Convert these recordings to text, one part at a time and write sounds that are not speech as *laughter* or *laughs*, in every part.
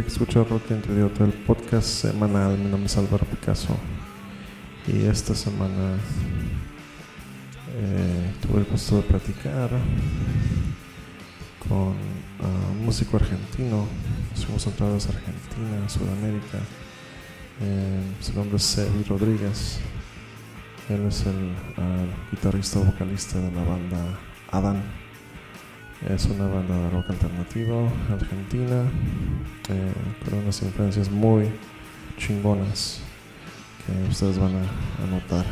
tal gente que escucha Rock entre Idiota, el podcast semanal? Mi nombre es Álvaro Picasso y esta semana eh, tuve el gusto de platicar con un músico argentino. Fuimos a de Argentina, Sudamérica. Eh, su nombre es Sebi Rodríguez. Él es el guitarrista vocalista de la banda Adán. Es una banda de rock alternativo argentina eh, con unas influencias muy chingonas que ustedes van a, notar.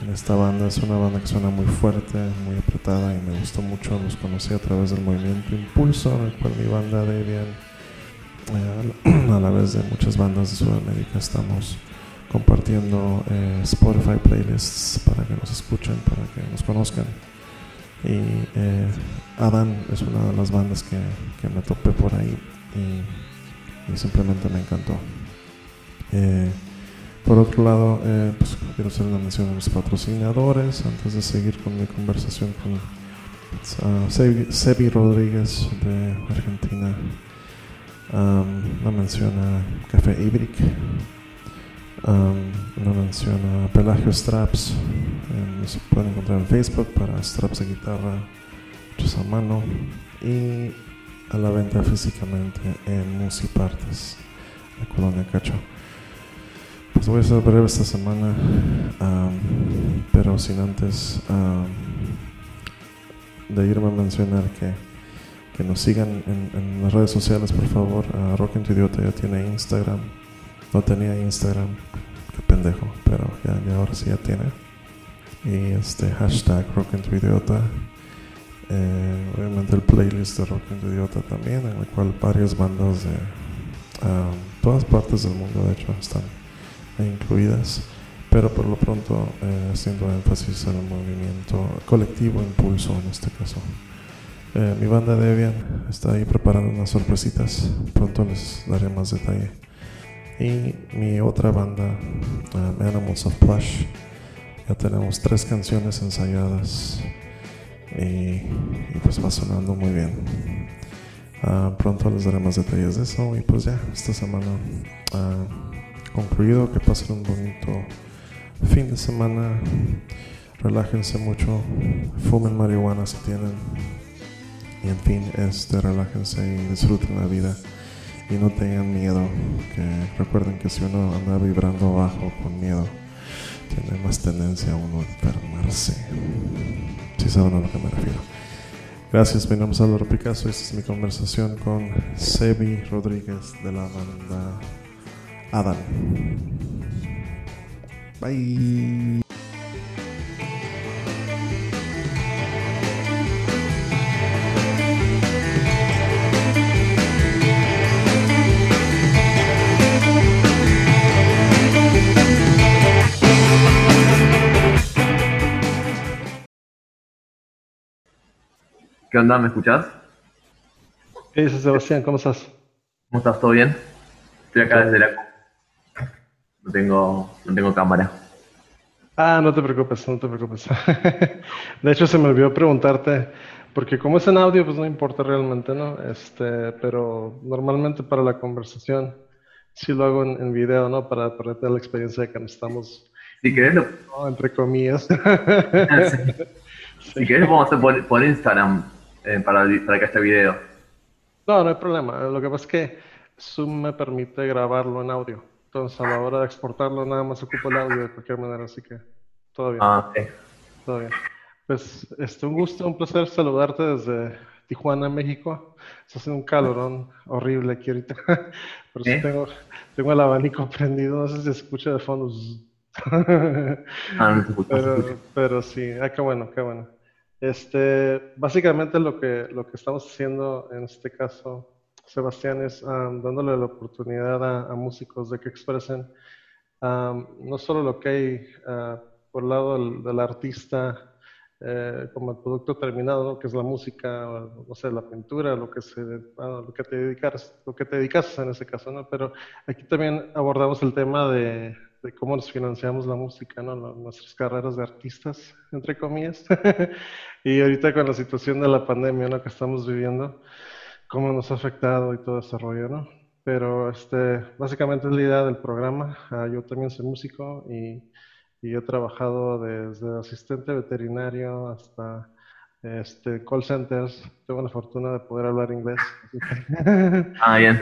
En esta banda es una banda que suena muy fuerte, muy apretada y me gustó mucho. Los conocí a través del movimiento Impulso, en el cual mi banda Debian, eh, *clears throat* a la vez de muchas bandas de Sudamérica, estamos compartiendo eh, Spotify playlists para que nos escuchen, para que nos conozcan. Y eh, Adán es una de las bandas que, me topé por ahí y, simplemente me encantó. Eh, por otro lado, eh, pues quiero hacer una mención a los patrocinadores antes de seguir con mi conversación con uh, Sebi, Rodríguez de Argentina. una mención a Café Ibrick, una mención a Pelagio Straps, se pueden encontrar en Facebook para straps de guitarra hechos a mano y a la venta físicamente en Musipartes, la colonia Cacho. Pues voy a ser breve esta semana, pero sin antes de irme a mencionar que, que nos sigan en, las redes sociales, por favor. Uh, Rock Idiota ya tiene Instagram. No tenía Instagram, qué pendejo, pero ya, ya ahora sí ya tiene y este hashtag Rock en tu Idiota. Eh, obviamente el playlist de Rock en tu Idiota también, en el cual varias bandas de um, todas partes del mundo de hecho están incluidas, pero por lo pronto eh, haciendo énfasis en el movimiento colectivo Impulso en este caso. Eh, mi banda Debian está ahí preparando unas sorpresitas, pronto les daré más detalle. Y mi otra banda, um, Animals of Plush, ya tenemos tres canciones ensayadas. Y, pues va sonando muy bien. Ah, pronto les daré más detalles de eso. Y pues ya, esta semana uh, concluido, que pasen un bonito fin de semana, relájense mucho, fumen marihuana si tienen. Y en fin, este, relájense y disfruten la vida y no tengan miedo, que recuerden que si uno anda vibrando bajo con miedo, tiene más tendencia a uno enfermarse. Si saben a lo que me refiero. Gracias, mi nombre es Álvaro Picasso. Esta es mi conversación con Sebi Rodríguez de la banda Adam. Bye. ¿Qué onda? ¿Me escuchás? ¿Qué dices, Sebastián? ¿Cómo estás? ¿Cómo estás? ¿Todo bien? Estoy acá desde la... No tengo, no tengo cámara. Ah, no te preocupes, no te preocupes. *laughs* de hecho, se me olvidó preguntarte, porque como es en audio, pues no importa realmente, ¿no? Este, pero normalmente para la conversación sí lo hago en, video, ¿no? Para, para tener la experiencia de que nos estamos... Si querés, Entre comillas. *laughs* Si querés, vamos a hacer por Instagram eh, para, para que este video. No, no hay problema. Lo que pasa es que Zoom me permite grabarlo en audio. Entonces, a la hora de exportarlo, nada más ocupo el audio de cualquier manera, así que todo bien. Ah, ok. Todo bien. Pues, este, un gusto, un placer saludarte desde Tijuana, México. Se hace un calorón horrible aquí ahorita. *laughs* Pero sí tengo, tengo el abanico prendido, no sé si se escucha de fondo. *laughs* ah, no se escucha, pero, pero sí, ah, qué bueno, qué bueno. Este, básicamente lo que, lo que estamos haciendo en este caso, Sebastián, es dándole la oportunidad a, músicos de que expresen no solo lo que hay uh, por el lado del, artista eh, como el producto terminado, que es la música, o, no sé, la pintura, lo que, se, lo que te dedicas, lo que te dedicas en ese caso, ¿no? Pero aquí también abordamos el tema de, de cómo nos financiamos la música, ¿no? nuestras carreras de artistas, entre comillas. *laughs* y ahorita con la situación de la pandemia ¿no? que estamos viviendo, cómo nos ha afectado y todo ese rollo, ¿no? Pero este, básicamente es la idea del programa. Ah, yo también soy músico y, y he trabajado desde asistente veterinario hasta este, call centers. Tengo la fortuna de poder hablar inglés. *laughs* Ah, bien.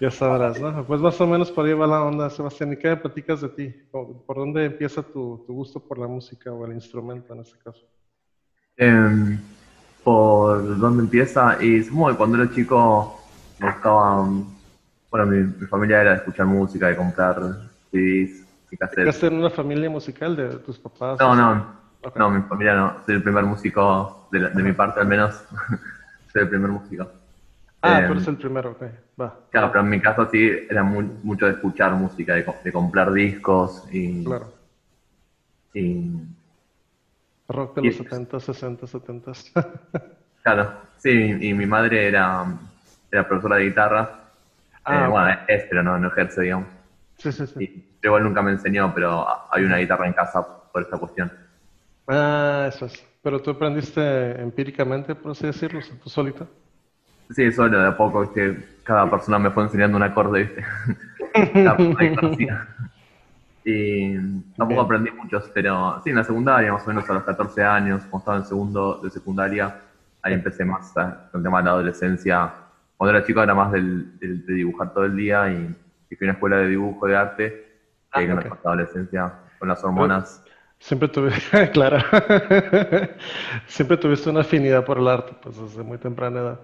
ya sabrás, ¿no? Pues más o menos por ahí va la onda, Sebastián. ¿Y qué platicas de ti? ¿Por dónde empieza tu, tu gusto por la música o el instrumento en este caso? Em, ¿Por dónde empieza? Y supongo que cuando era chico me buscaba... Bueno, mi, mi familia era de escuchar música, de comprar CDs y cassettes. ¿Estás en una familia musical de tus papás? No, no, No, mi familia no. Soy el primer músico, de, la- de mi parte al menos. *laughs* Soy el primer músico. Ah, Em, tú eres el primero, ok. Va. Claro, pero en mi caso sí era muy- mucho de escuchar música, de, de comprar discos y, Claro. y Rock de Y- los 70, 60, 70. claro, sí, y mi madre era, era profesora de guitarra. Ah, Eh, bueno, es, pero no, no ejerce, digamos. sí, sí, sí. Y igual nunca me enseñó, pero hay una guitarra en casa por esta cuestión. Ah, eso es. Pero tú aprendiste empíricamente, por así decirlo, tú solito. Sí, solo de a poco, ¿viste? Cada persona me fue enseñando un acorde, ¿viste? *laughs* Cada persona. Y tampoco aprendí muchos, pero sí, en la secundaria, más o menos a los 14 años, cuando estaba en segundo de secundaria, ahí empecé más con el tema de la adolescencia. Cuando era chico era más del, del- de dibujar todo el día y, y fui a una escuela de dibujo de arte, Ah, que con ok. la adolescencia, con las hormonas. Siempre tuviste, *laughs* claro, *laughs* siempre tuviste una afinidad por el arte, pues desde muy temprana edad.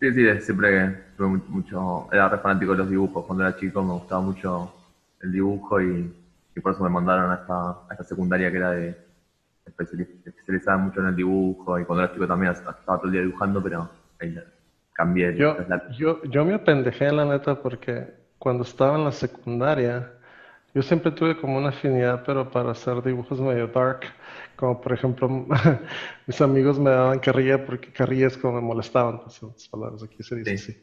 Sí, sí, siempre tuve mu- mucho, era re fanático de los dibujos. Cuando era chico me gustaba mucho el dibujo y, y por eso me mandaron a esta, a esta secundaria que era de especiali- especializada mucho en el dibujo y cuando era chico también estaba todo el día dibujando, pero ahí cambié. Yo, la- yo, yo me apendejé, la neta, porque cuando estaba en la secundaria, yo siempre tuve como una afinidad, pero para hacer dibujos medio dark. Como por ejemplo, *laughs* mis amigos me daban carrilla porque carrilla es como me molestaban, pues, en otras palabras, aquí se dice Sí. así.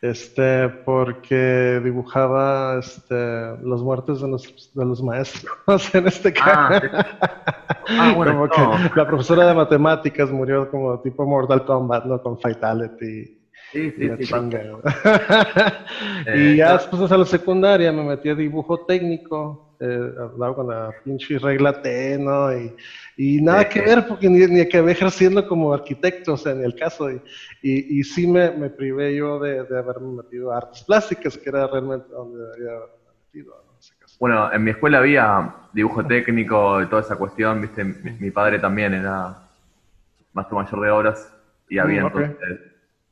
Este, porque dibujaba este, los muertes de los, de los maestros *laughs* en este Ah, caso. sí. Ah, *laughs* bueno, como no. que la profesora de matemáticas murió como tipo Mortal Kombat, ¿no? Con Fatality. Sí, Y sí, sí. *laughs* Eh, y ya después de la secundaria me metí a dibujo técnico, eh, hablaba con la pinche regla T, ¿no? Y, y nada Sí. que ver porque ni, ni acabé ejerciendo como arquitecto, o sea, en el caso. Y, y, y sí me, me privé yo de, de haberme metido a artes plásticas, que era realmente donde había metido, ¿no? En ese caso. Bueno, en mi escuela había dibujo técnico y toda esa cuestión, ¿viste? Mi, mi padre también era maestro mayor de obras y había Mm, ok. entonces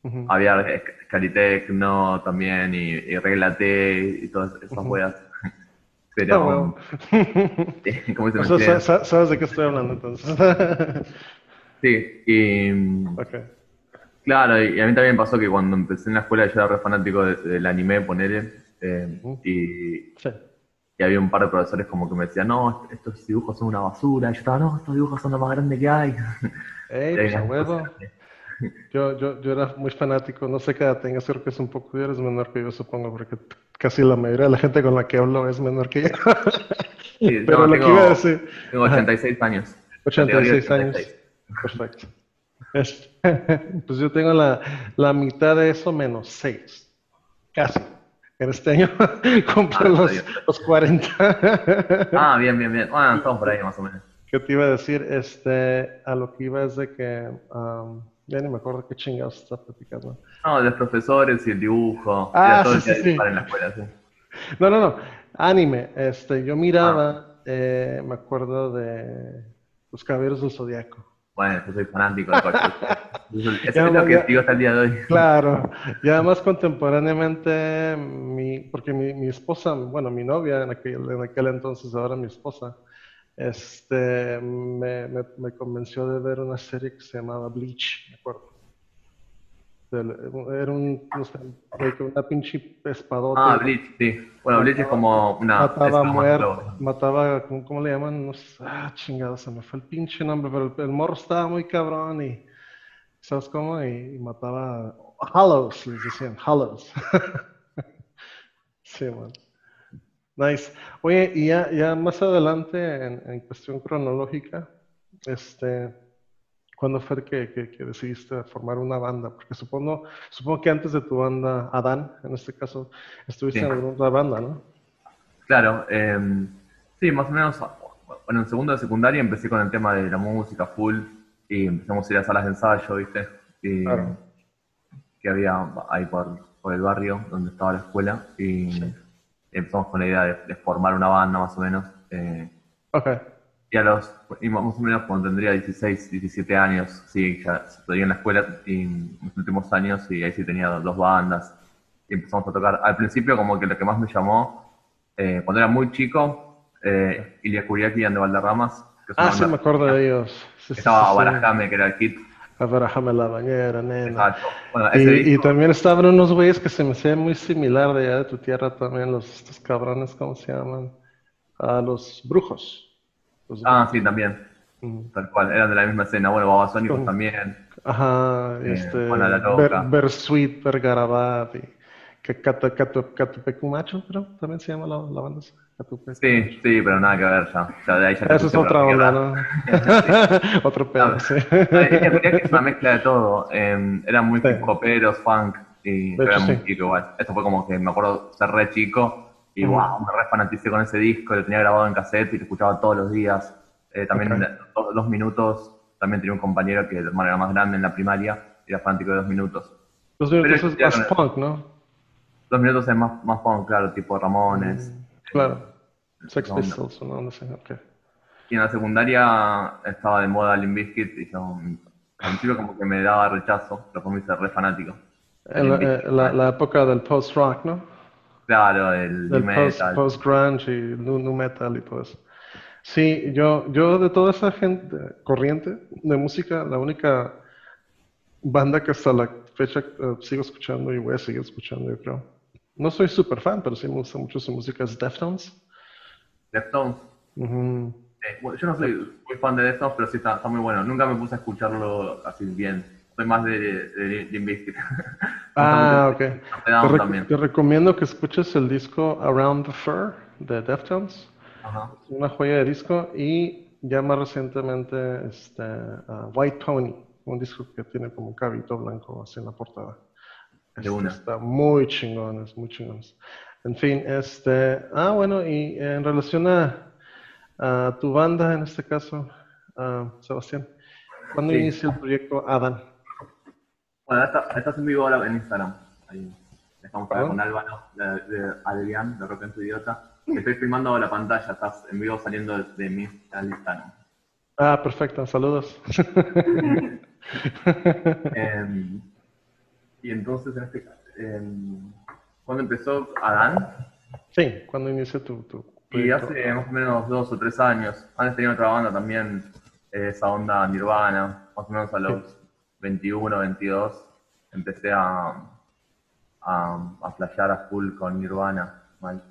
Ujú. Había Scalitec, no, también, y, y Regla T, y todas esas weas. Ah, Pero, huevo. ¿cómo se O sea, ¿sabes de qué estoy hablando entonces? *laughs* Sí, y ok. claro, y a mí también pasó que cuando empecé en la escuela yo era re fanático de- del anime, ponele, eh, y, Sí. y había un par de profesores como que me decían, no, estos dibujos son una basura, y yo estaba, no, estos dibujos son lo más grande que hay. *laughs* Ey, pues huevo. Yo, yo, yo era muy fanático, no sé qué edad tengas, creo que es un poco, eres menor que yo supongo, porque casi la mayoría de la gente con la que hablo es menor que yo. Sí, Pero no, lo que tengo- iba a decir, Tengo 86 años. 86 Categoría años. Perfecto. Es- *laughs* pues yo tengo la, la mitad de eso menos 6. Casi. En este año *laughs* cumplo Ah, los, los 40. Ah, bien, bien, bien. Bueno, estamos por ahí más o menos. ¿Qué te iba a decir? Este, a lo que iba es de que, am, ya ni me acuerdo qué chingados está platicando. No, de los profesores y el dibujo. Ah, todo sí, sí, sí. en la escuela, sí. No, no, no. Anime. Este, yo Ah. miraba, eh, me acuerdo de Los Caballeros del Zodiaco. Bueno, yo soy fanático de *laughs* Eso es es lo que ya. sigo hasta el día de hoy. Claro. *laughs* Y además contemporáneamente, mi, porque mi, mi esposa, bueno, mi novia en aquel, en aquel entonces, ahora mi esposa, este, me, me, me convenció de ver una serie que se llamaba Bleach, me acuerdo. Era un, no sé, una pinche espadota. Ah, Bleach, sí. Bueno, Bleach es como una. Mataba como muerto, otro- mataba, ¿cómo, cómo le llaman? No sé, ah, chingado, se me fue el pinche nombre, pero el, el morro estaba muy cabrón y, ¿sabes cómo? Y, y mataba Hollows, les decían, Hollows. *laughs* sí, man. Nice. Oye, y ya, ya más adelante, en, en cuestión cronológica, este, ¿Cuándo fue que, que, decidiste formar una banda? Porque supongo, supongo que antes de tu banda, Adán, en este caso, estuviste en otra banda, ¿no? Claro, em, sí, más o menos, bueno, en segundo de secundaria empecé con el tema de la música full y empezamos a ir a salas de ensayo, ¿viste? Y, Que había ahí por, por, el barrio donde estaba la escuela y empezamos con la idea de, formar una banda más o menos. Eh, okay y a los, y más o menos cuando tendría 16, 17 años, sí, ya estudié en la escuela y en los últimos años y ahí sí tenía dos bandas y empezamos a tocar. Al principio como que lo que más me llamó, eh, cuando era muy chico, eh, Ilya Kuriaki and de Valderramas. Que ah, sí, me acuerdo de ellos. estaba Barajame, que era el hit. A Barajame la bañera, nena. Exacto. Bueno, y, y, también estaban unos güeyes que se me hacían muy similar de allá de tu tierra también, los estos cabrones, ¿cómo se llaman? A los brujos. Ah, sí, también. Tal cual, eran de la misma escena. Bueno, Babasónicos también. Ajá, eh, este. Juana la Loca. Bersuit, Vergarabat y. Catupecumacho, pero también se llama la, la banda. Sí, sí, pero nada que ver ya. ya de ahí ya Eso es otra onda, ¿no? *laughs* *laughs* Otro pedo, sí. es una mezcla de todo. Eh, eran muy sí. funk, y era muy chico igual. Esto fue como que me acuerdo ser re chico y wow, me re fanaticé con ese disco, lo tenía grabado en cassette y lo escuchaba todos los días. Eh, también dos, minutos, también tenía un compañero que el hermano era más grande en la primaria y era fanático de dos minutos. Dos minutos es más punk, ¿no? Dos minutos es más, más punk, claro, tipo Ramones. Mm, claro. Sex Pistols, no, no sé. Y en la secundaria estaba de moda Limp Bizkit y yo al principio como que me daba rechazo, pero me re fanático. En la, eh, la, la, época del post-rock, ¿no? Claro, el del metal. Post, grunge y nu, metal y todo eso. Sí, yo, yo de toda esa gente corriente de música, la única banda que hasta la fecha eh, sigo escuchando y voy a seguir escuchando, yo creo. No soy súper fan, pero sí me gusta mucho su música, es Deftones. Deftones. Uh yo no soy muy fan de Deftones, pero sí está, está muy bueno. Nunca me puse a escucharlo así bien soy más de, de, *laughs* ah, ok. Te, recomiendo que escuches el disco Around the Fur de Deftones. Es una joya de disco. Y ya más recientemente este, uh, White Pony, un disco que tiene como un cabito blanco así en la portada. De una. Está muy chingones, muy chingones. En fin, este. Ah, bueno, y en relación a, a tu banda, en este caso, uh, Sebastián, ¿cuándo inició el proyecto Adam? Bueno, estás en vivo ahora en Instagram. Ahí estamos con Álvaro, de, de, Adrián, de Rock en tu Idiota. Estoy filmando la pantalla, estás en vivo saliendo de, mi Instagram. Ah, perfecto, saludos. *laughs* Em, y entonces, en este ¿cuándo empezó Adán? Sí, cuando inició tu, tu Y hace más o menos dos o tres años. Antes tenía otra banda también, esa onda nirvana, más o menos a los 21, 22, empecé a, a, a flashear a full con Nirvana.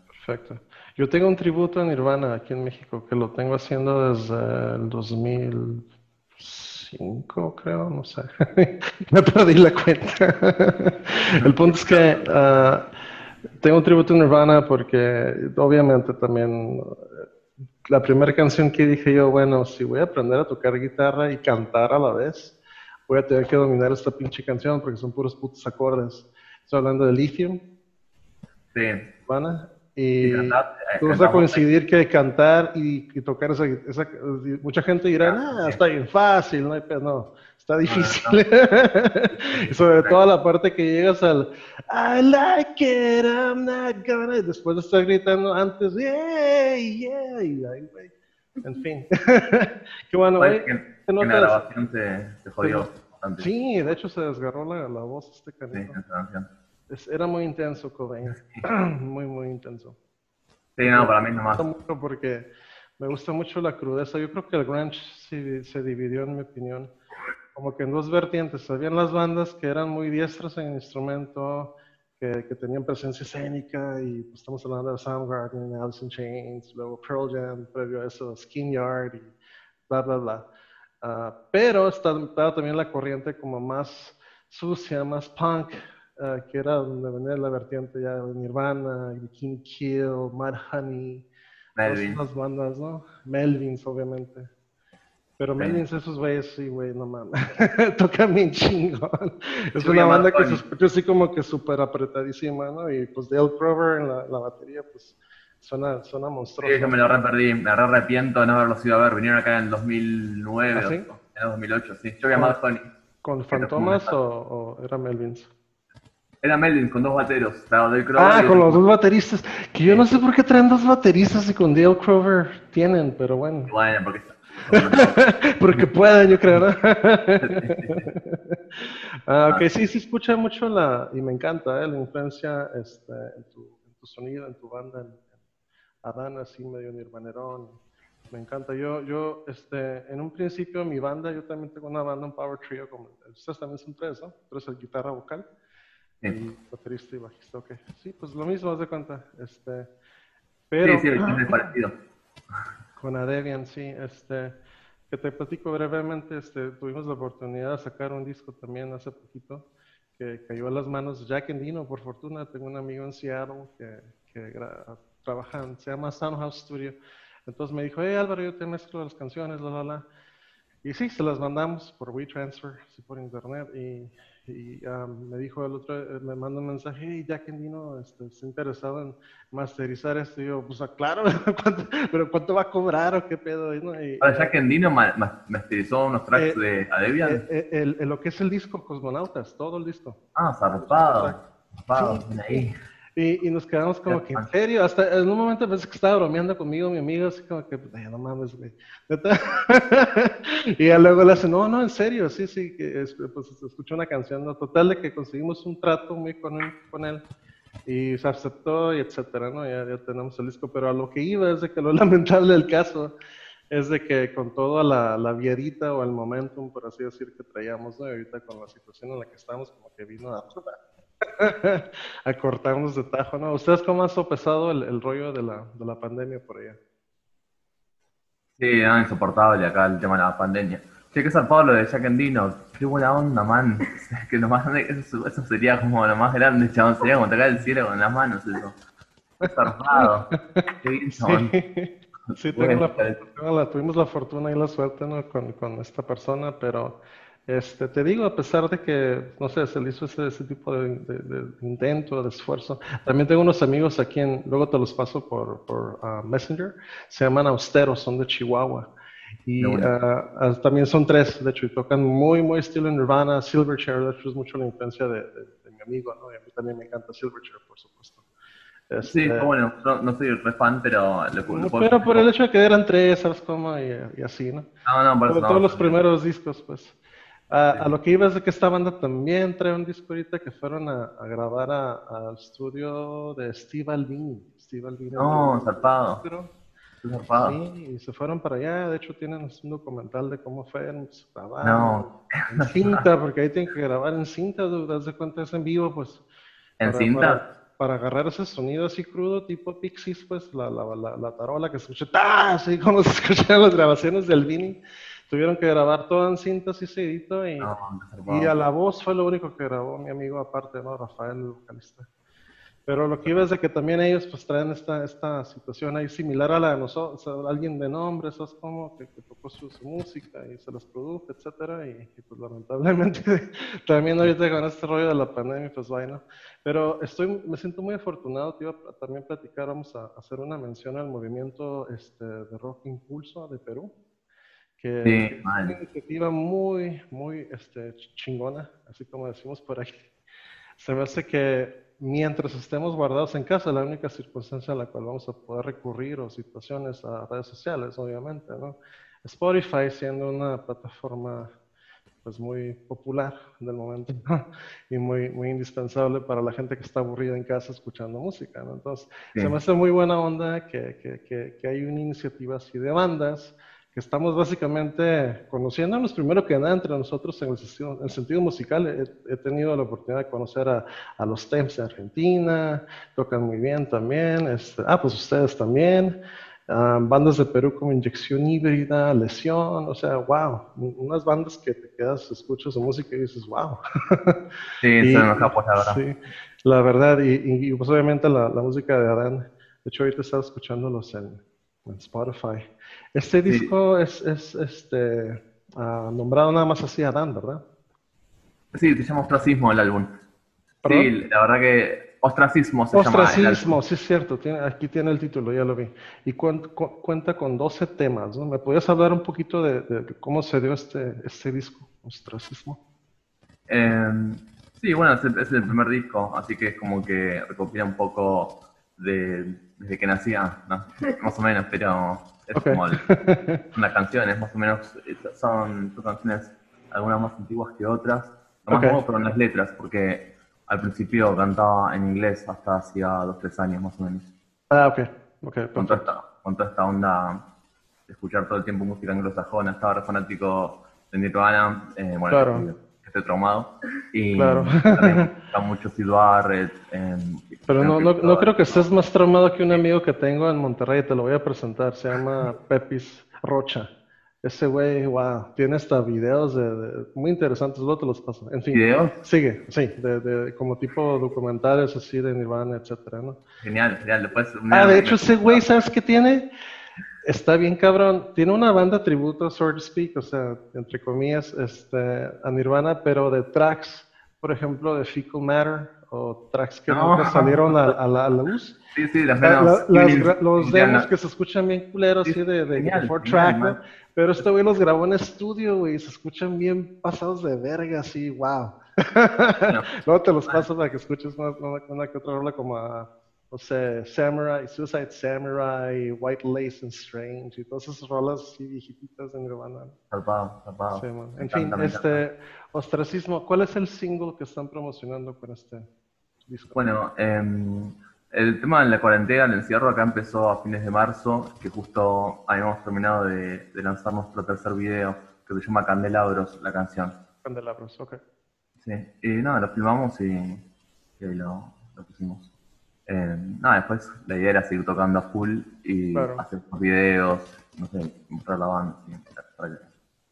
Perfecto. Yo tengo un tributo a Nirvana aquí en México que lo tengo haciendo desde el 2005, creo, no sé. *laughs* Me perdí la cuenta. el punto es que ah, tengo un tributo a Nirvana porque obviamente también la primera canción que dije yo, bueno, si voy a aprender a tocar guitarra y cantar a la vez, voy a tener que dominar esta pinche canción porque son puros putos acordes. Estoy hablando de Lithium. Sí. ¿Vana? Y, eh, tú vas a coincidir que cantar y, tocar esa, esa, Mucha gente dirá, ah, está bien fácil, no hay no, está difícil. *laughs* y sobre todo la parte que llegas al I like it, I'm not gonna. después de estar gritando antes, yeah, yeah, y ahí, en fin. *laughs* Qué bueno, que, la grabación se, se jodió bastante. Sí, de hecho se desgarró la, la voz este canito. Sí, era muy intenso Cobain. *clears throat* muy, muy intenso. Sí, no, para mí nomás. Me gusta mucho porque me gusta mucho la crudeza. Yo creo que el grunge se, se dividió, en mi opinión, como que en dos vertientes. Habían las bandas que eran muy diestras en el instrumento, que, que, tenían presencia escénica y pues, estamos hablando de Soundgarden, Alice in Chains, luego Pearl Jam, previo a eso Skin Yard y bla, bla, bla. Uh, pero estaba también la corriente como más sucia, más punk, uh, que era donde venía la vertiente ya de Nirvana, King Kill, Mad Honey, Melvin. las bandas, ¿no? Melvins, obviamente. Pero Melvins, esos güeyes, sí, güey, no mames. *laughs* Tocan bien chingón. Es una banda que se escucha así como que súper apretadísima, ¿no? Y pues Dale Crover en la, la batería, pues suena, suena monstruoso. Sí, yo me lo re perdí, me re arrepiento de no haberlos ido a ver. Vinieron acá en el 2009, ¿Ah, sí? en el 2008, sí. Yo había con... ¿Con Fantomas o, o, era Melvins? Era Melvins con dos bateros. Crover ah, con los dos bateristas. Que yo no sé por qué traen dos bateristas y con Dale Crover tienen, pero bueno. Bueno, porque *laughs* Porque pueden, yo creo, ¿no? *laughs* ah, ok, sí, sí escucha mucho la, y me encanta, ¿eh? la influencia este, en, tu, en, tu, sonido, en tu banda, en, Adán, así medio nirvanerón. Me encanta. Yo, yo, este, en un principio, mi banda, yo también tengo una banda, un power trio, como ustedes también son tres, ¿no? Tres es guitarra vocal, y baterista y bajista, ok. Sí, pues lo mismo, haz de cuenta. Este, pero, sí, sí, es parecido con Adebian, sí. Este, que te platico brevemente, este, tuvimos la oportunidad de sacar un disco también hace poquito que cayó a las manos de Jack Endino, por fortuna. Tengo un amigo en Seattle que, que trabaja, se llama Soundhouse Studio. Entonces me dijo, hey Álvaro, yo te mezclo las canciones, la, la, la. Y sí, se las mandamos por WeTransfer, sí, por internet. Y y um, me dijo el otro, eh, me mandó un mensaje, hey, Jack Endino este, está interesado en masterizar esto. Y yo, pues ah, claro, *laughs* pero ¿cuánto va a cobrar o qué pedo? ¿no? Y, Jack Endino masterizó unos tracks eh, de Adebian. Eh, el, lo que es el disco Cosmonautas, todo el disco. Ah, zarpado. zarpado, ahí. Y, y, nos quedamos como que, ¿en serio? Hasta en un momento pensé que estaba bromeando conmigo, mi amigo, así como que, no mames, güey. *laughs* y ya luego le hace, no, no, en serio, sí, sí, que pues escuchó una canción, ¿no? Total de que conseguimos un trato muy con él, con él y se aceptó y etcétera, ¿no? Ya, ya tenemos el disco, pero a lo que iba es de que lo *laughs* lamentable del caso es de que con toda la, la vierita o el momentum, por así decir, que traíamos, ¿no? Y ahorita con la situación en la que estamos, como que vino a *laughs* a cortarnos de tajo, ¿no? ¿Ustedes cómo han sopesado el, el rollo de la, de la pandemia por allá? Sí, no, insoportable acá el tema de la pandemia. Che, que San Pablo de Jack Endino, qué buena onda, man. *laughs* que lo más, eso, eso, sería como lo más grande, chabón. Sería como tocar el cielo con las manos, eso. Zarpado. qué bien, chabón. Sí, la, tuvimos la fortuna y la suerte ¿no? con, con esta persona, pero este, te digo, a pesar de que, no sé, se le hizo ese, ese tipo de, de, intento, de esfuerzo. También tengo unos amigos aquí, en, luego te los paso por, por uh, Messenger, se llaman Austeros, son de Chihuahua. Y uh, uh, también son tres, de hecho, y tocan muy, muy estilo Nirvana, Silverchair, de hecho es mucho la influencia de, mi amigo, ¿no? Y a mí también me encanta Silverchair, por supuesto. sí, este, bueno, no, no, soy re fan, pero... Le, pero por el hecho de que eran tres, ¿sabes cómo? Y, y así, ¿no? No, no, por eso Todos los primeros discos, pues. A, lo que iba es de que esta banda también trae un disco ahorita que fueron a, grabar al estudio de Steve Albini. Steve Albini no, zarpado. Sí, y se fueron para allá. De hecho, tienen un documental de cómo fue grabar no. en cinta, porque ahí tienen que grabar en cinta. Das de cuenta, es en vivo, pues. ¿En cinta? Para, agarrar ese sonido así crudo, tipo Pixies, pues la, la, la, la tarola que se escucha, ¡tá! así como se *laughs* escuchan las grabaciones de Albini. Tuvieron que grabar todo en cintas y seguidito y, y a la voz fue lo único que grabó mi amigo aparte, ¿no? Rafael, el vocalista. Pero lo que iba es de que también ellos pues traen esta, esta situación ahí similar a la de nosotros, alguien de nombre, ¿sabes cómo? Que, que tocó su, música y se las produjo, etcétera, y, pues lamentablemente *laughs* también ahorita con este rollo de la pandemia, pues vaina. Pero estoy, me siento muy afortunado, te iba a también platicar, vamos a hacer una mención al movimiento este, de rock impulso de Perú que es una iniciativa muy, muy este, chingona, así como decimos por aquí. Se me hace que mientras estemos guardados en casa, la única circunstancia a la cual vamos a poder recurrir o situaciones a redes sociales, obviamente, ¿no? Spotify siendo una plataforma pues muy popular del momento y muy, muy indispensable para la gente que está aburrida en casa escuchando música. ¿no? Entonces, se me hace muy buena onda que, que, que, que hay una iniciativa así de bandas que estamos básicamente conociéndonos primero que nada entre nosotros en el, sentido musical. He, tenido la oportunidad de conocer a, a, los Temps de Argentina, tocan muy bien también. Este, ah, pues ustedes también. Ah, bandas de Perú como Inyección Híbrida, Lesión, o sea, wow. Unas bandas que te quedas, escuchas su música y dices, wow. *laughs* Sí, y, la verdad. Sí, la verdad. Y, y, pues obviamente la, la música de Adán. De hecho, ahorita estaba escuchándolos en en Spotify. Este disco es, es este, ah, nombrado nada más así Adán, ¿verdad? Sí, se llama Ostracismo el álbum. Sí, la verdad que Ostracismo se Ostracismo, sí es cierto, tiene, aquí tiene el título, ya lo vi. Y cuenta con 12 temas, ¿no? ¿Me podías hablar un poquito de, cómo se dio este, este disco, Ostracismo? Em, sí, bueno, es el, es el, primer disco, así que es como que recopila un poco de, desde que nacía, ¿no? *laughs* más o menos, pero es como *laughs* unas canciones, más o menos, son, son canciones algunas más antiguas que otras, más okay. pero en las letras, porque al principio cantaba en inglés hasta hacía dos, tres años más o menos. Ah, ok. okay con, toda esta, con toda esta onda de escuchar todo el tiempo música anglosajona, estaba re fanático de Nirvana, eh, bueno, claro estoy traumado. Y claro. *laughs* está mucho Sid Barrett. Pero no, no, no, creo que estés más traumado que un amigo que tengo en Monterrey, te lo voy a presentar, se llama Pepis Rocha. Ese güey, wow, tiene hasta videos de, muy interesantes, luego te los paso. En fin, ¿Videos? Sigue, sí, de, de, como tipo documentales así de Nirvana, etcétera, ¿no? Genial, genial. Después, ah, de hecho, ese güey, ¿sabes qué tiene? Está bien cabrón. Tiene una banda tributo, so to speak, o sea, entre comillas, este, a Nirvana, pero de tracks, por ejemplo, de Fecal Matter, o tracks que nunca salieron a, la, luz. *laughs* Sí, sí, las menos. los demos que se escuchan bien culeros, así de, de genial, track, Pero este güey los grabó en estudio, güey, se escuchan bien pasados de verga, así, wow. *laughs* Luego te los paso para que escuches una, una, que otra rola como a no sé, Samurai, Suicide Samurai, White Lace and Strange y todas esas rolas así viejitas de Nirvana. Salvado, salvado. Sí, en fin, este, Ostracismo, ¿cuál es el single que están promocionando con este? Bueno, eh, el tema de la cuarentena, el encierro acá empezó a fines de marzo, que justo habíamos terminado de, de lanzar nuestro tercer video, que se llama Candelabros, la canción. Candelabros, ok. Sí, y nada, lo filmamos y, y ahí lo, lo pusimos. Eh, no, después la idea era seguir tocando a full y hacer videos, no sé, mostrar la banda, para que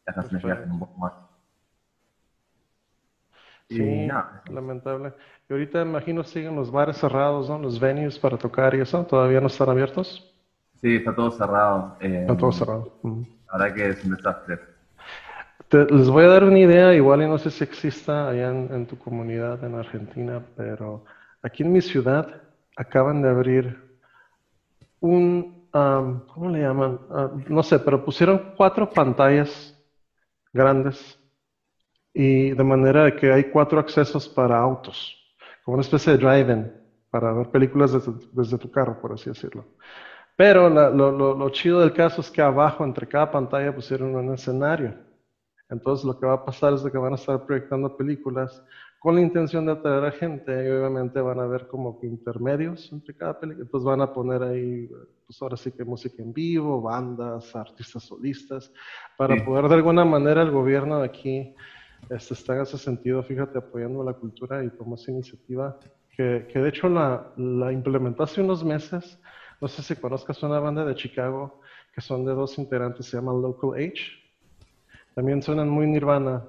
las canciones lleguen un poco más. Sí, nada. lamentable. Y ahorita imagino siguen los bares cerrados, ¿no? Los venues para tocar y eso, ¿todavía no están abiertos? Sí, está todo cerrado. Eh, está todo cerrado. La verdad que es un desastre. les voy a dar una idea, igual y no sé si exista allá en tu comunidad en Argentina, pero aquí en mi ciudad acaban de abrir un, ¿cómo le llaman? Ah, no sé, pero pusieron cuatro pantallas grandes y de manera que hay cuatro accesos para autos, como una especie de drive-in para ver películas desde, tu carro, por así decirlo. Pero lo, lo, chido del caso es que abajo, entre cada pantalla, pusieron un escenario. Entonces lo que va a pasar es que van a estar proyectando películas con la intención de atraer a gente y obviamente van a ver como intermedios entre cada película, entonces van a poner ahí, pues ahora sí que música en vivo, bandas, artistas solistas, para poder de alguna manera el gobierno de aquí este, está en ese sentido, fíjate, apoyando la cultura y tomó esa iniciativa, que, que de hecho la, la implementó hace unos meses, no sé si conozcas una banda de Chicago, que son de dos integrantes, se llama Local H, también suenan muy nirvana,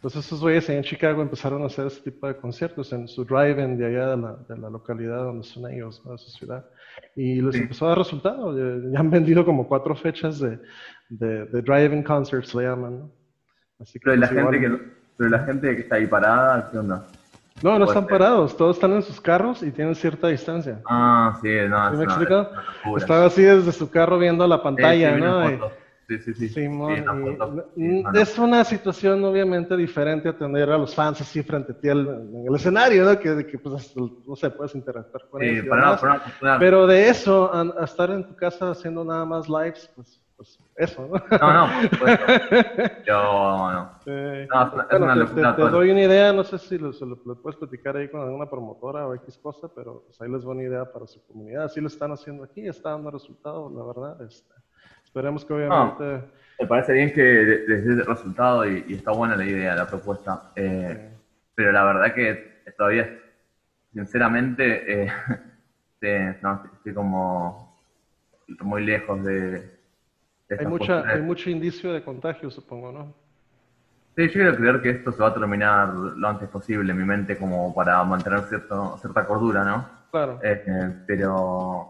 entonces esos güeyes en Chicago empezaron a hacer ese tipo de conciertos en su drive-in de allá de la, de la, localidad donde son ellos, de su ciudad. Y les empezó a dar resultado. Ya, han vendido como cuatro fechas de, de, de drive-in concerts, le llaman. ¿no? Así que, pero, la pues gente que, pero la gente que está ahí parada, ¿qué onda? No, no están parados, todos están en sus carros y tienen cierta distancia. Ah, sí, no. ¿Sí me explico? Estaba así desde su carro viendo la pantalla, ¿no? Sí, sí, sí. sí es una situación obviamente diferente a tener a los fans así frente a ti en el escenario, ¿no? Que, que pues, no sé, puedes interactuar con ellos. Pero de eso, a, estar en tu casa haciendo nada más lives, pues, pues eso, ¿no? No, no, por *laughs* Yo, no. te, doy una idea, no sé si lo, lo, puedes platicar ahí con alguna promotora o X cosa, pero pues, ahí les doy una idea para su comunidad. Así lo están haciendo aquí, está dando resultados, la verdad. Este. Esperemos que obviamente... me parece bien que les dé el resultado y, está buena la idea, la propuesta. Eh, pero la verdad que todavía, sinceramente, eh, *laughs* estoy como muy lejos de... hay, mucha, hay mucho indicio de contagio, supongo, ¿no? Sí, yo quiero creer que esto se va a terminar lo antes posible en mi mente como para mantener cierto, cierta cordura, ¿no? Claro. Eh, pero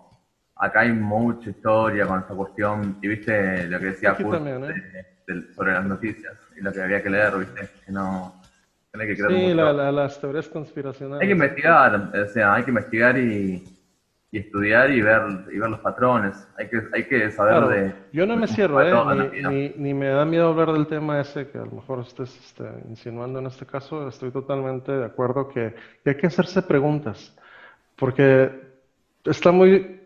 acá hay mucha historia con esta cuestión. Y viste lo que decía Kurt también, ¿eh? de- de- sobre las noticias y lo que había que leer, viste, que no, que no hay que creer Sí, mucho. la- la- las teorías conspiracionales. Hay que investigar, o sea, hay que investigar y, y estudiar y ver y ver los patrones. Hay que hay que saber Claro, de yo no me cierro, ¿eh? Ni, ni, ni me da miedo hablar del tema ese que a lo mejor estés este, insinuando en este caso. Estoy totalmente de acuerdo que, que hay que hacerse preguntas, porque está muy,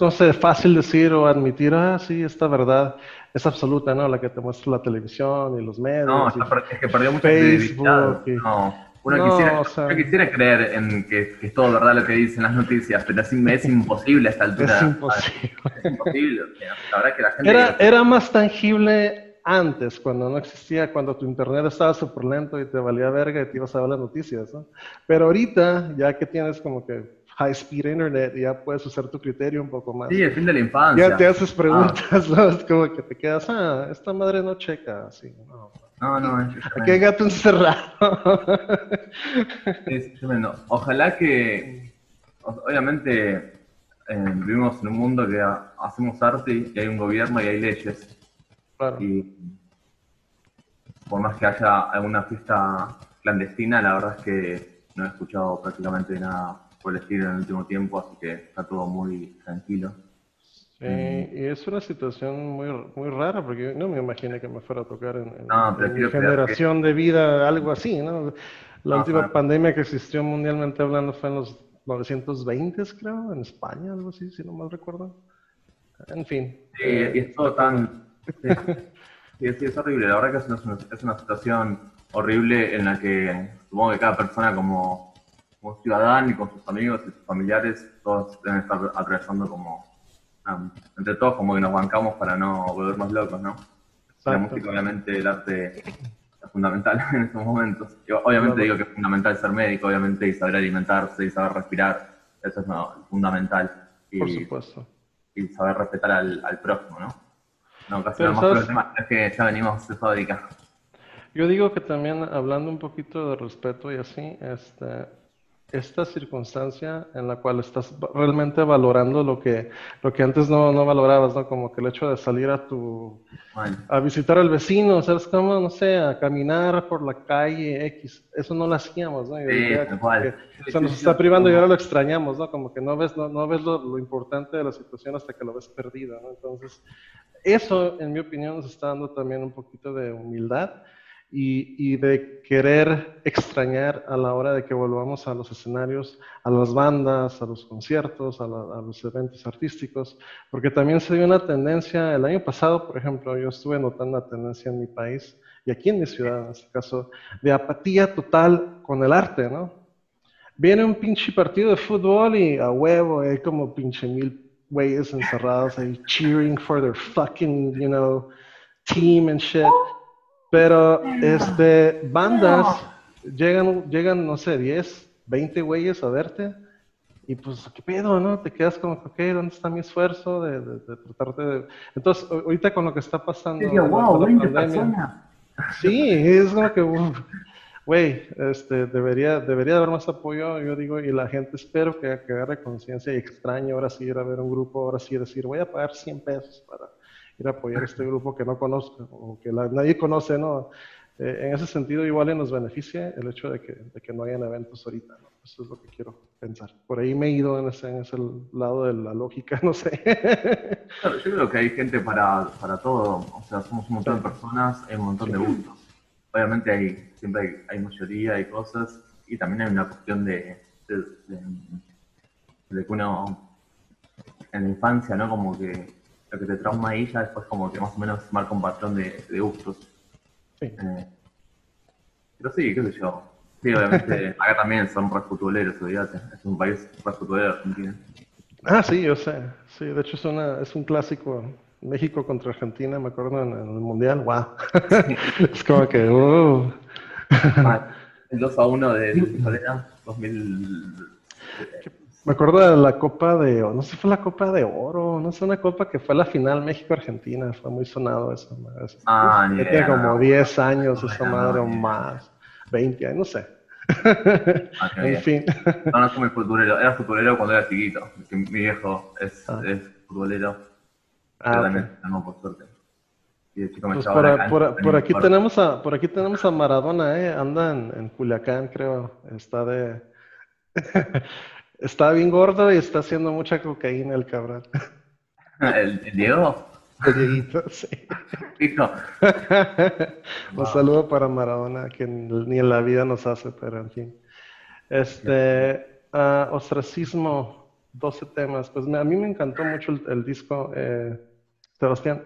no sé, fácil decir o admitir, ah, sí, esta verdad es absoluta, ¿no? La que te muestra la televisión y los medios. No, y es que perdió mucha Facebook y- No, uno No, quisiera, o sea- quisiera creer en que, que es todo verdad lo que dicen las noticias, pero es, es *laughs* imposible a esta altura. Es imposible. Es imposible. la verdad que la gente... Era, era más tangible antes, cuando no existía, cuando tu internet estaba súper lento y te valía verga y te ibas a ver las noticias, ¿no? Pero ahorita, ya que tienes como que high speed internet, ya puedes usar tu criterio un poco más. Sí, el fin de la infancia. ya te haces preguntas, *laughs* ¿no? Es como que te quedas, ah, esta madre no checa, así, no. No, no, es Aquí hay gato encerrado. Es tremendo. Ojalá que, obviamente, eh, vivimos en un mundo que ha- hacemos arte y hay un gobierno y hay leyes. Claro. Y por más que haya alguna fiesta clandestina, la verdad es que no he escuchado prácticamente nada por el estilo en el último tiempo, así que está todo muy tranquilo. Sí, y es una situación muy, muy rara porque no me imaginé que me fuera a tocar en, en- No, en prefiero mi generación de vida, algo así, ¿no? La No, última pandemia que existió mundialmente hablando fue en los 920, creo, en España, algo así, si no mal recuerdo. En fin. Sí, y es todo tan... Sí, sí, sí, es horrible. La verdad que es una, es una situación horrible en la que supongo que cada persona como, como ciudadano y con sus amigos y sus familiares, todos deben estar atravesando como... um, entre todos como que nos bancamos para no volvernos locos, ¿no? La Exacto. música, obviamente, el arte es fundamental *laughs* en estos momentos. Yo, obviamente Claro. digo que es fundamental ser médico, obviamente, y saber alimentarse y saber respirar. Eso es no, fundamental. Y, Por supuesto. y saber respetar al, al prójimo, ¿no? No Pero, ocasionar más problemas. Es que ya venimos de fábrica. Yo digo que también hablando un poquito de respeto y así, este, esta circunstancia en la cual estás realmente valorando lo que, lo que antes no, no valorabas, ¿no? Como que el hecho de salir a tu, a visitar al vecino, ¿sabes cómo? No sé, a caminar por la calle X, eso no lo hacíamos, ¿no? Y Sí, nos está privando y ahora lo extrañamos, ¿no? Como que no ves, no, no ves lo, lo importante de la situación hasta que lo ves perdido, ¿no? Entonces, eso, en mi opinión, nos está dando también un poquito de humildad y, y de querer extrañar a la hora de que volvamos a los escenarios, a las bandas, a los conciertos, a, la- a los eventos artísticos, porque también se dio una tendencia, el año pasado, por ejemplo, yo estuve notando una tendencia en mi país y aquí en mi ciudad, en este caso, de apatía total con el arte, ¿no? Viene un pinche partido de fútbol y a huevo, hay como pinche mil güeyes encerrados ahí cheering for their fucking, you know, team and shit. Pero, este, bandas, llegan, llegan, no sé, 10, 20 güeyes a verte y pues, ¿qué pedo, no? Te quedas como, ok, ¿dónde está mi esfuerzo de, de, de tratarte de... Entonces, ahorita con lo que está pasando... Digo, wow, la 20 pandemia- personas. Sí, es como que, güey, este, debería, debería haber más apoyo, yo digo, y la gente espero que, que agarre conciencia y extrañe ahora sí ir a ver un grupo, ahora sí decir, voy a pagar 100 pesos para ir a apoyar a este grupo que no conozco, o que la- nadie conoce, ¿no? Eh, en ese sentido, igual nos beneficia el hecho de que, de que no hayan eventos ahorita, ¿no? Eso es lo que quiero pensar. Por ahí me he ido en ese, en ese lado de la lógica, *laughs* no sé. Claro, Yo creo que hay gente para, para todo. O sea, somos un montón de personas, hay un montón de gustos. Obviamente hay, siempre hay, hay mayoría, hay cosas, y también hay una cuestión de, de, de- de que uno en la infancia, ¿no? Como que lo que te trauma ahí ya después como que más o menos marca un patrón de, de gustos. Sí. Eh, pero sí, qué sé yo. Sí, obviamente, *laughs* acá también son re futboleros, olvídate. Es un país re futbolero, Argentina. Ah, sí, yo sé. Sí, de hecho es, una, es un clásico. México contra Argentina, me acuerdo en, el Mundial. ¡Wow! *laughs* es como que, uh. Ah, el 2 a 1 del Solera 2000. Me acuerdo de la Copa de, no sé si fue la Copa de Oro, no sé, una copa que fue la final México-Argentina, fue muy sonado eso. madre. Ah, tiene idea, como no. 10 años No, esa no, madre o más, 20 años, no sé. Ah, qué *laughs* en fin. No, no soy muy futbolero. Era futbolero cuando era chiquito. Mi viejo es, Ah. es futbolero. Ah, pero ok. también no, por suerte. Y de chico me Pues por, a por por aquí tenemos a por aquí tenemos a Maradona, eh, anda en, en Culiacán, creo. Está de está bien gordo y está haciendo mucha cocaína el cabrón. *laughs* ¿El, el Diego? El Dieguito, *laughs* sí. Hijo. *laughs* Un saludo para Maradona, que ni en la vida nos hace, pero en fin. Este, ah, ostracismo, 12 temas. Pues me- a mí me encantó mucho el, el disco, eh, Sebastián.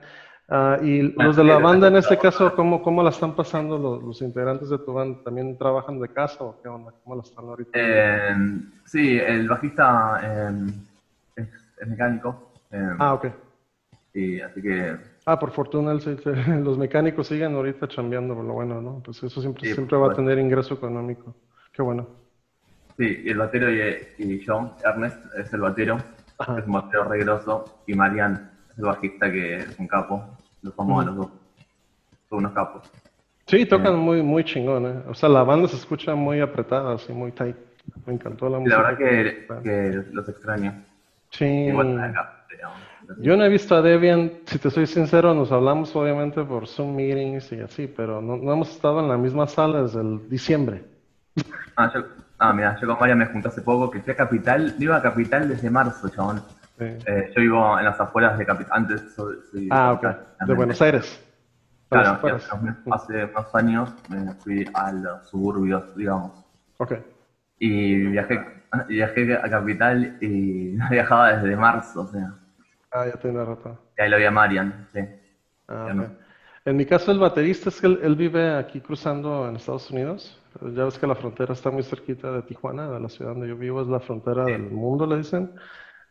Ah, y los de la banda, en este caso, ¿cómo, cómo la están pasando los, los integrantes de tu banda? ¿También trabajan de casa o qué onda? ¿Cómo la están ahorita? Eh, sí, el bajista eh, es, es mecánico. eh, Ah, ok. y así que Ah, por fortuna el- el- *laughs* los mecánicos siguen ahorita chambeando, por lo bueno, ¿no? Pues eso siempre, Sí, siempre va a tener ingreso económico. Qué bueno. sí, y el batero y, y yo, Ernest, es el batero. Ajá. Es un batero regroso. Y Marian es el bajista que es un capo. Los somos a los dos. Son unos capos. Sí, tocan muy, muy chingón, ¿eh? O sea, la banda se escucha muy apretada, así, muy tight. Me encantó la música. la verdad que, que los extraño. Sí. Igual Yo no he visto a Debian, si te soy sincero, nos hablamos obviamente por Zoom meetings y así, pero no, no hemos estado en la misma sala desde el diciembre. Ah, yo, ah, mira, yo con Marian me junté hace poco, que fui a Capital, no iba a Capital desde marzo, chabón. Sí. Eh, yo vivo en las afueras de Capital, antes soy, soy Ah, De Buenos Aires. Claro, hace, unos- años me fui a los suburbios, digamos. Ok. Y viajé, viajé a Capital y *laughs* no viajaba desde marzo, o sea. Ah, ya tiene rato. Y ahí lo vi a Marian, sí. Ah, no. En mi caso, el baterista es que él, él vive aquí cruzando en Estados Unidos. Ya ves que la frontera está muy cerquita de Tijuana, de la ciudad donde yo vivo, es la frontera Sí. del mundo, le dicen.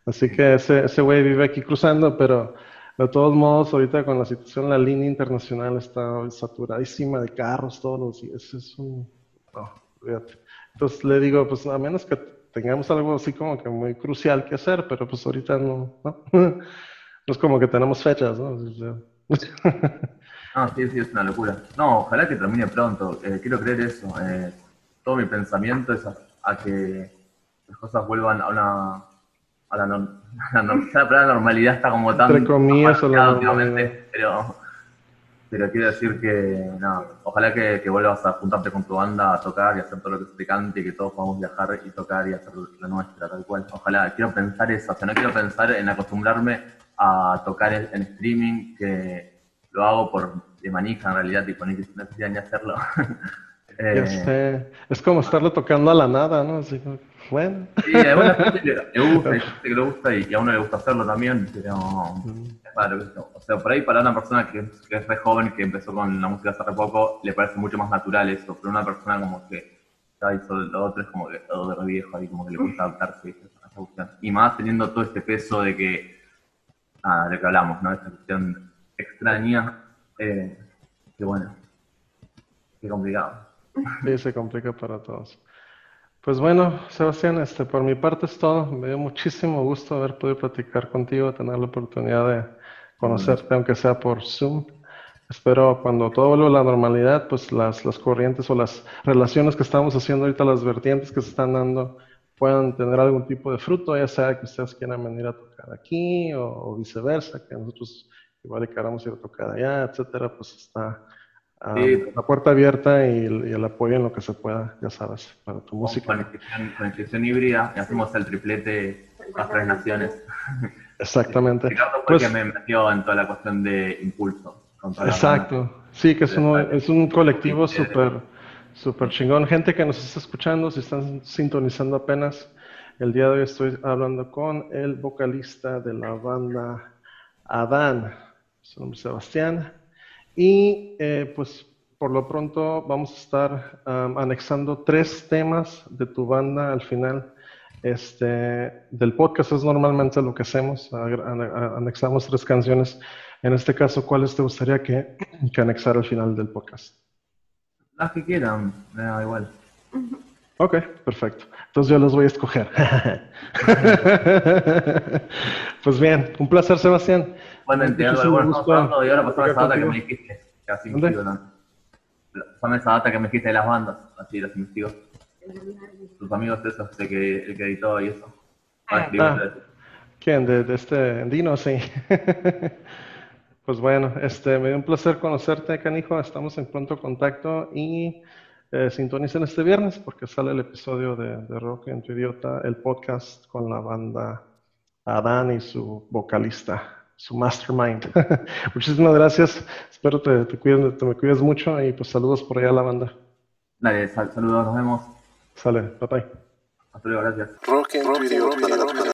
Así que ese, ese güey vive aquí cruzando, pero de todos modos, ahorita con la situación, la línea internacional está saturadísima de carros todos los días. Es un... no, olvídate. Entonces le digo, pues a menos que tengamos algo así como que muy crucial que hacer, pero pues ahorita no, ¿no? *laughs* No es como que tenemos fechas, ¿no? No, *laughs* sí, sí, es una locura. No, ojalá que termine pronto. Eh, quiero creer eso. Eh, todo mi pensamiento es a, a que las cosas vuelvan a una. A la, norm- a la, norm- ya *laughs* la palabra normalidad está como tan. Entre comillas, últimamente, Pero, pero quiero decir que, nada, ojalá que, que vuelvas a juntarte con tu banda a tocar y hacer todo lo que te cante y que todos podamos viajar y tocar y hacer la nuestra, tal cual. Ojalá, quiero pensar eso. O sea, no quiero pensar en acostumbrarme a tocar en, en streaming, que lo hago por de manija en realidad, tipo, ni no quisiera ni hacerlo. *laughs* Eh, sé. Es como estarle tocando a la nada, ¿no? Así bueno. Sí, a alguna gente le, le gusta, hay gente que le gusta y, *laughs* y a uno le gusta hacerlo también, pero es raro esto. O sea, por ahí para una persona que, que es re joven, que empezó con la música hace re poco, le parece mucho más natural eso, pero una persona como que ya hizo lo otro es como que todo de re viejo ahí, como que le gusta adaptarse a esa cuestión. Y más teniendo todo este peso de que, nada, de lo que hablamos, ¿no? Esta cuestión extraña, eh, que bueno, qué complicado. Sí, se complica para todos. Pues bueno, Sebastián, este, por mi parte es todo. Me dio muchísimo gusto haber podido platicar contigo, tener la oportunidad de conocerte, aunque sea por Zoom. Espero cuando todo vuelva a la normalidad, pues las, las corrientes o las relaciones que estamos haciendo ahorita, las vertientes que se están dando, puedan tener algún tipo de fruto, ya sea que ustedes quieran venir a tocar aquí o, o viceversa, que nosotros igual queramos ir a tocar allá, etcétera, pues está ah, Sí. la puerta abierta y, el- y el apoyo en lo que se pueda, ya sabes, para tu música. con inscripción, con inscripción híbrida y hacemos el triplete las tres naciones. *laughs* Exactamente. Ricardo fue Pues- que me metió en toda la cuestión de impulso. con toda la Exacto. Sí, que es un, es un colectivo súper súper chingón. Gente que nos está escuchando, si están sintonizando apenas, el día de hoy estoy hablando con el vocalista de la banda Adán, su nombre es Sebastián. Y eh, pues por lo pronto vamos a estar um, anexando tres temas de tu banda al final. Este, del podcast es normalmente lo que hacemos, agra- ane- anexamos tres canciones. En este caso, ¿cuáles te gustaría que, que anexara al final del podcast? Las que quieran, me da igual. Ok, perfecto. Entonces yo los voy a escoger. *laughs* *laughs* pues bien, un placer, Sebastián. Algo Muchísimo bueno, estamos hablando y ahora pasame platicar esa data que me dijiste. Que así ¿Dónde? investigo también. Pasame esa data que me dijiste de las bandas, así las investigo. tus amigos esos, de que, el que editó y eso. Ah, Ah. escribiste. ¿Quién? De, de este Dino, sí. *laughs* Pues bueno, este, me dio un placer conocerte, Canijo. Estamos en pronto contacto y eh, sintonicen este viernes porque sale el episodio de, de Rock en tu Idiota, el podcast con la banda Adán y su vocalista, su mastermind. *laughs* Muchísimas gracias. Espero te, te, cuides, te me cuides mucho y pues saludos por allá a la banda. Dale, sal- saludos, nos vemos. Sale, bye bye. Hasta luego, gracias. Rock idiota. impulsé